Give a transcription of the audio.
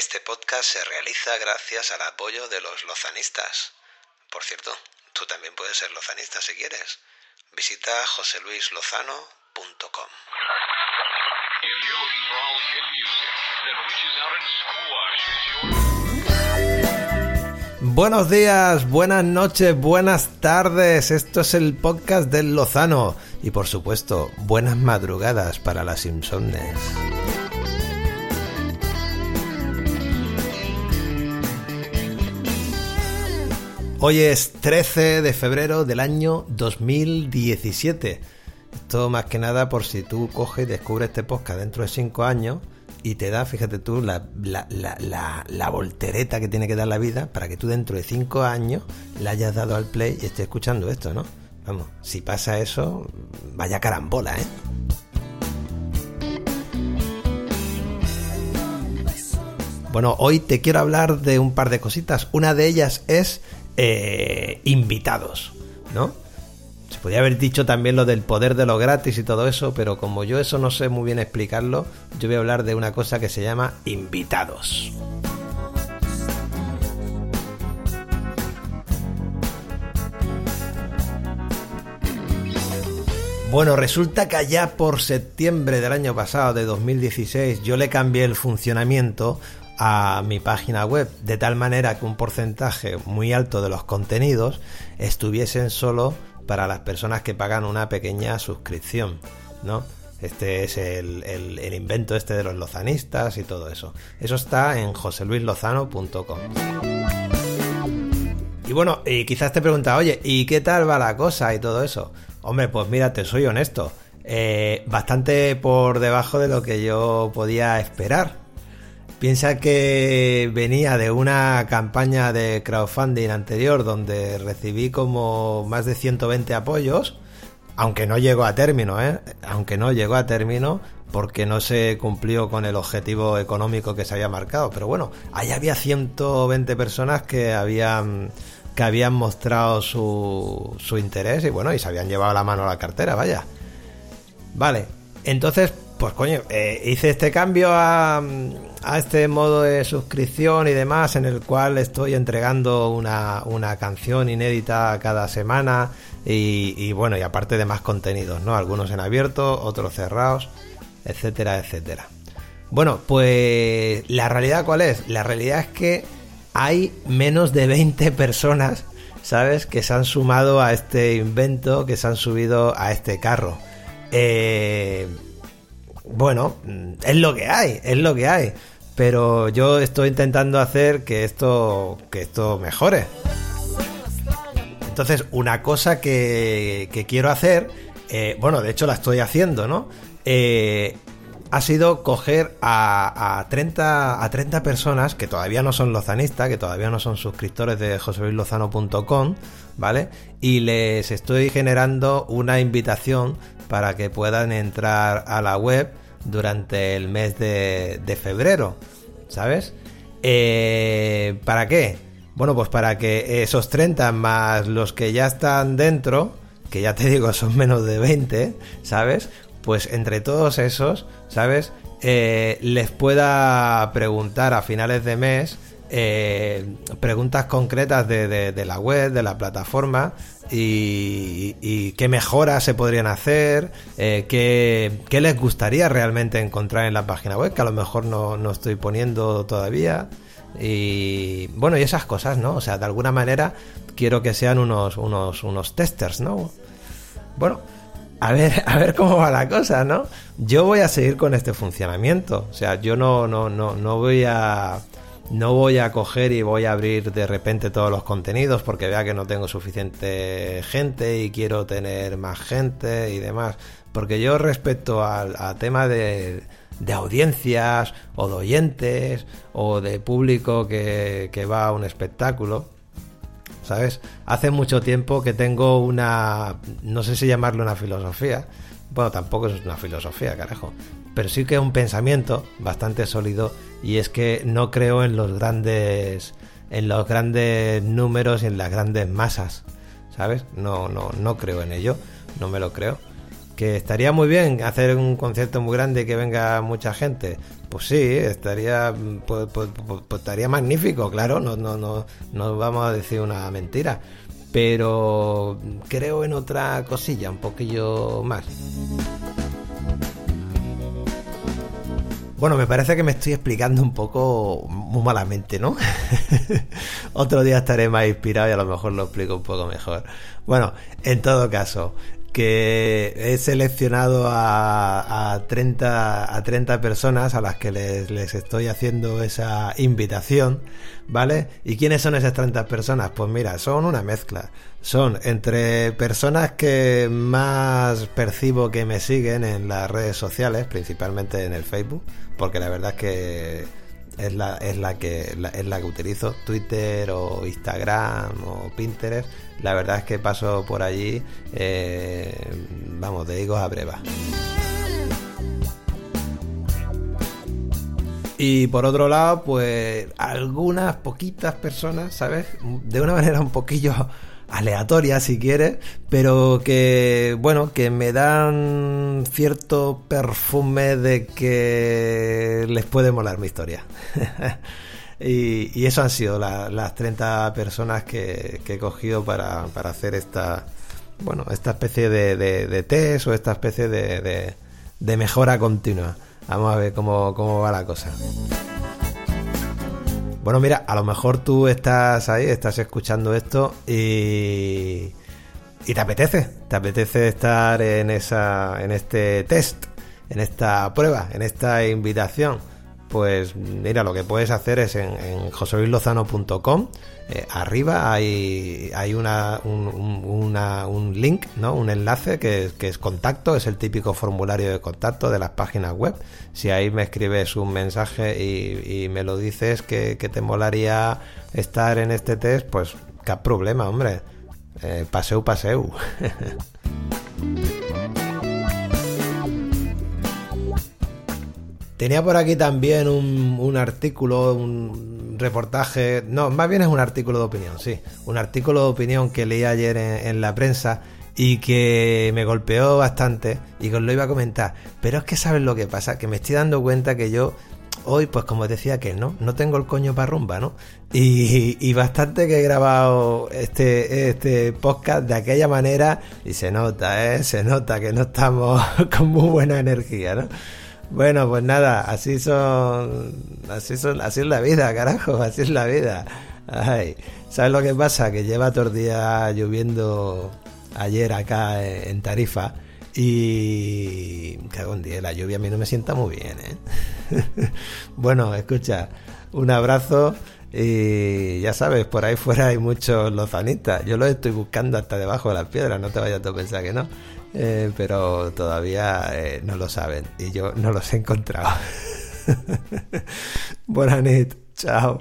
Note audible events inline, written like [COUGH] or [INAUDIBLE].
Este podcast se realiza gracias al apoyo de los lozanistas. Por cierto, tú también puedes ser lozanista si quieres. Visita joseluislozano.com. Buenos días, buenas noches, buenas tardes. Esto es el podcast del Lozano. Y por supuesto, buenas madrugadas para las insomnes. Hoy es 13 de febrero del año 2017. Esto más que nada por si tú coges y descubres este podcast dentro de 5 años y te da, fíjate tú, la, la, la, voltereta que tiene que dar la vida para que tú dentro de 5 años le hayas dado al play y estés escuchando esto, ¿no? Vamos, si pasa eso, vaya carambola, ¿eh? Bueno, hoy te quiero hablar de un par de cositas. Una de ellas es eh, invitados, ¿no? Se podría haber dicho también lo del poder de lo gratis y todo eso, pero como yo eso no sé muy bien explicarlo, yo voy a hablar de una cosa que se llama invitados. Bueno, resulta que allá por septiembre del año pasado, de 2016, yo le cambié el funcionamiento a mi página web de tal manera que un porcentaje muy alto de los contenidos estuviesen solo para las personas que pagan una pequeña suscripción, ¿no? Este es el, el, invento este de los lozanistas y todo eso. Eso está en joseluislozano.com. Y bueno, y quizás te pregunta, oye, ¿y qué tal va la cosa y todo eso? Hombre, pues mira, te soy honesto. Eh, bastante por debajo de lo que yo podía esperar. Piensa que venía de una campaña de crowdfunding anterior donde recibí como más de 120 apoyos, aunque no llegó a término, ¿eh? aunque no llegó a término porque no se cumplió con el objetivo económico que se había marcado. Pero bueno, ahí había 120 personas que habían que habían mostrado su, su interés y bueno, y se habían llevado la mano a la cartera, vaya. Vale, entonces pues coño, eh, hice este cambio a, este modo de suscripción y demás, en el cual estoy entregando una, canción inédita cada semana y, bueno, y aparte de más contenidos, ¿no? Algunos en abierto, otros cerrados, etcétera, etcétera. Bueno, pues la realidad cuál es? La realidad es que hay menos de 20 personas, ¿sabes? Que se han sumado a este invento, que se han subido a este carro. Eh bueno, es lo que hay, es lo que hay. Pero yo estoy intentando hacer que esto, que esto mejore. Entonces, una cosa que, quiero hacer, eh, bueno, de hecho la estoy haciendo, ¿no? Eh, ha sido coger a, a, 30, a 30 personas que todavía no son lozanistas, que todavía no son suscriptores de joseluislozano.com, ¿vale? Y les estoy generando una invitación para que puedan entrar a la web durante el mes de, febrero, ¿sabes? Eh, ¿Para qué? Bueno, pues para que esos 30 más los que ya están dentro, que ya te digo son menos de 20, ¿sabes? Pues entre todos esos, ¿sabes? Eh, les pueda preguntar a finales de mes eh, preguntas concretas de, la web, de la plataforma y, qué mejoras se podrían hacer, eh, qué, les gustaría realmente encontrar en la página web, que a lo mejor no, estoy poniendo todavía. Y bueno, y esas cosas, ¿no? O sea, de alguna manera quiero que sean unos, unos, unos testers, ¿no? Bueno, a ver, [LAUGHS] a ver cómo va la cosa, ¿no? Yo voy a seguir con este funcionamiento. O sea, yo no, no, no, no voy a no voy a coger y voy a abrir de repente todos los contenidos porque vea que no tengo suficiente gente y quiero tener más gente y demás. Porque yo respecto al, tema de, audiencias o de oyentes o de público que, que va a un espectáculo, ¿sabes? Hace mucho tiempo que tengo una, no sé si llamarlo una filosofía, bueno, tampoco es una filosofía, carajo, pero sí que es un pensamiento bastante sólido y es que no creo en los grandes en los grandes números y en las grandes masas, ¿sabes? No no no creo en ello, no me lo creo. que estaría muy bien hacer un concierto muy grande y que venga mucha gente. Pues sí, estaría, pues, pues, pues, pues estaría magnífico, claro, no, no, no, no vamos a decir una mentira. Pero creo en otra cosilla, un poquillo más. Bueno, me parece que me estoy explicando un poco muy malamente, ¿no? [LAUGHS] Otro día estaré más inspirado y a lo mejor lo explico un poco mejor. Bueno, en todo caso, que he seleccionado a, a, 30, a 30 personas a las que les, les, estoy haciendo esa invitación, ¿vale? ¿Y quiénes son esas 30 personas? Pues mira, son una mezcla. Son entre personas que más percibo que me siguen en las redes sociales, principalmente en el Facebook, porque la verdad es que es la, es la que es la que utilizo, Twitter o Instagram o Pinterest la verdad es que paso por allí, eh, vamos, de higos a breva. Y por otro lado, pues algunas poquitas personas, ¿sabes? De una manera un poquillo aleatoria si quieres, pero que bueno, que me dan cierto perfume de que les puede molar mi historia. [LAUGHS] Y, eso han sido las 30 personas que, he cogido para, hacer esta, bueno, esta especie de, test o esta especie de, mejora continua. Vamos a ver cómo, cómo va la cosa. Bueno, mira, a lo mejor tú estás ahí, estás escuchando esto y, te apetece, te apetece estar en esa, en este test, en esta prueba, en esta invitación pues mira, lo que puedes hacer es en, en eh, arriba hay, hay una, un, link, ¿no? un enlace que, es contacto, es el típico formulario de contacto de las páginas web. Si ahí me escribes un mensaje y, me lo dices que, te molaría estar en este test, pues qué problema, hombre. Eh, paseu, paseu. [LAUGHS] Tenía por aquí también un, artículo, un reportaje, no, más bien es un artículo de opinión, sí, un artículo de opinión que leí ayer en, la prensa y que me golpeó bastante y que os lo iba a comentar. Pero es que sabes lo que pasa, que me estoy dando cuenta que yo hoy, pues como decía que no, no tengo el coño para rumba, ¿no? Y, y, bastante que he grabado este, este podcast de aquella manera y se nota, ¿eh? Se nota que no estamos [LAUGHS] con muy buena energía, ¿no? Bueno, pues nada, así son, así son, así es la vida, carajo, [LAUGHS] así es la vida. Ay, ¿sabes lo que pasa? Que lleva todo el día lloviendo ayer acá en Tarifa y cago en día, la lluvia a mí no me sienta muy bien, ¿eh? [LAUGHS] bueno, escucha, un abrazo y ya sabes, por ahí fuera hay muchos lozanistas. Yo los estoy buscando hasta debajo de las piedras, no te vayas a pensar que no. Eh, pero todavía eh, no lo saben y yo no los he encontrado. [LAUGHS] Buenas chao.